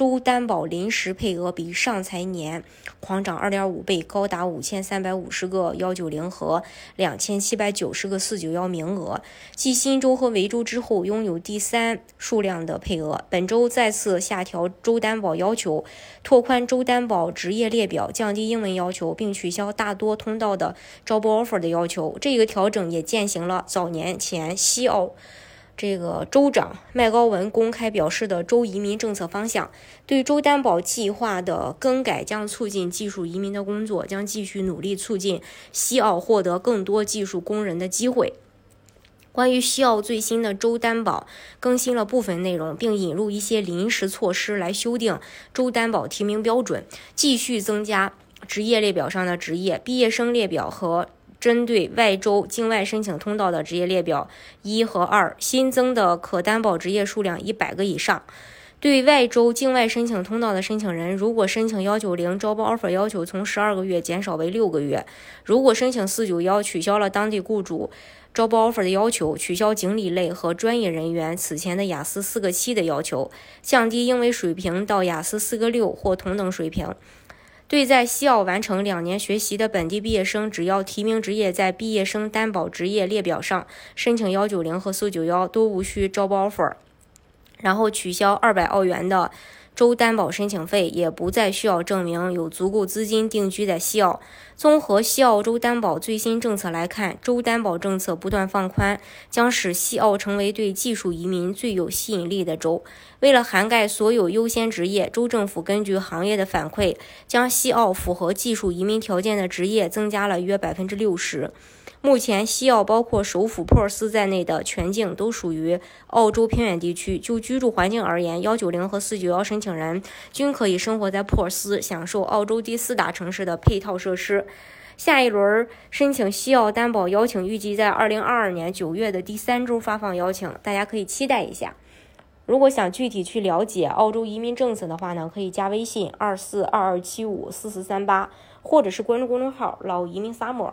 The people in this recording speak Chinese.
州担保临时配额比上财年狂涨二点五倍，高达五千三百五十个幺九零和两千七百九十个四九幺名额，继新州和维州之后拥有第三数量的配额。本周再次下调州担保要求，拓宽州担保职业列表，降低英文要求，并取消大多通道的招标 offer 的要求。这个调整也践行了早年前西澳。这个州长麦高文公开表示的州移民政策方向，对州担保计划的更改将促进技术移民的工作，将继续努力促进西澳获得更多技术工人的机会。关于西澳最新的州担保更新了部分内容，并引入一些临时措施来修订州担保提名标准，继续增加职业列表上的职业毕业生列表和。针对外州境外申请通道的职业列表一和二新增的可担保职业数量一百个以上。对外州境外申请通道的申请人，如果申请幺九零招包 offer 要求从十二个月减少为六个月；如果申请四九幺，取消了当地雇主招包 offer 的要求，取消经理类和专业人员此前的雅思四个七的要求，降低英文水平到雅思四个六或同等水平。对在西澳完成两年学习的本地毕业生，只要提名职业在毕业生担保职业列表上申请幺九零和四九幺，都无需招包 offer，然后取消二百澳元的。州担保申请费也不再需要证明有足够资金定居在西澳。综合西澳州担保最新政策来看，州担保政策不断放宽，将使西澳成为对技术移民最有吸引力的州。为了涵盖所有优先职业，州政府根据行业的反馈，将西澳符合技术移民条件的职业增加了约百分之六十。目前，西澳包括首府珀斯在内的全境都属于澳洲偏远地区。就居住环境而言，幺九零和四九幺申请人均可以生活在珀斯，享受澳洲第四大城市的配套设施。下一轮申请西澳担保邀请预计在二零二二年九月的第三周发放邀请，大家可以期待一下。如果想具体去了解澳洲移民政策的话呢，可以加微信二四二二七五四四三八，或者是关注公众号“老移民 summer”。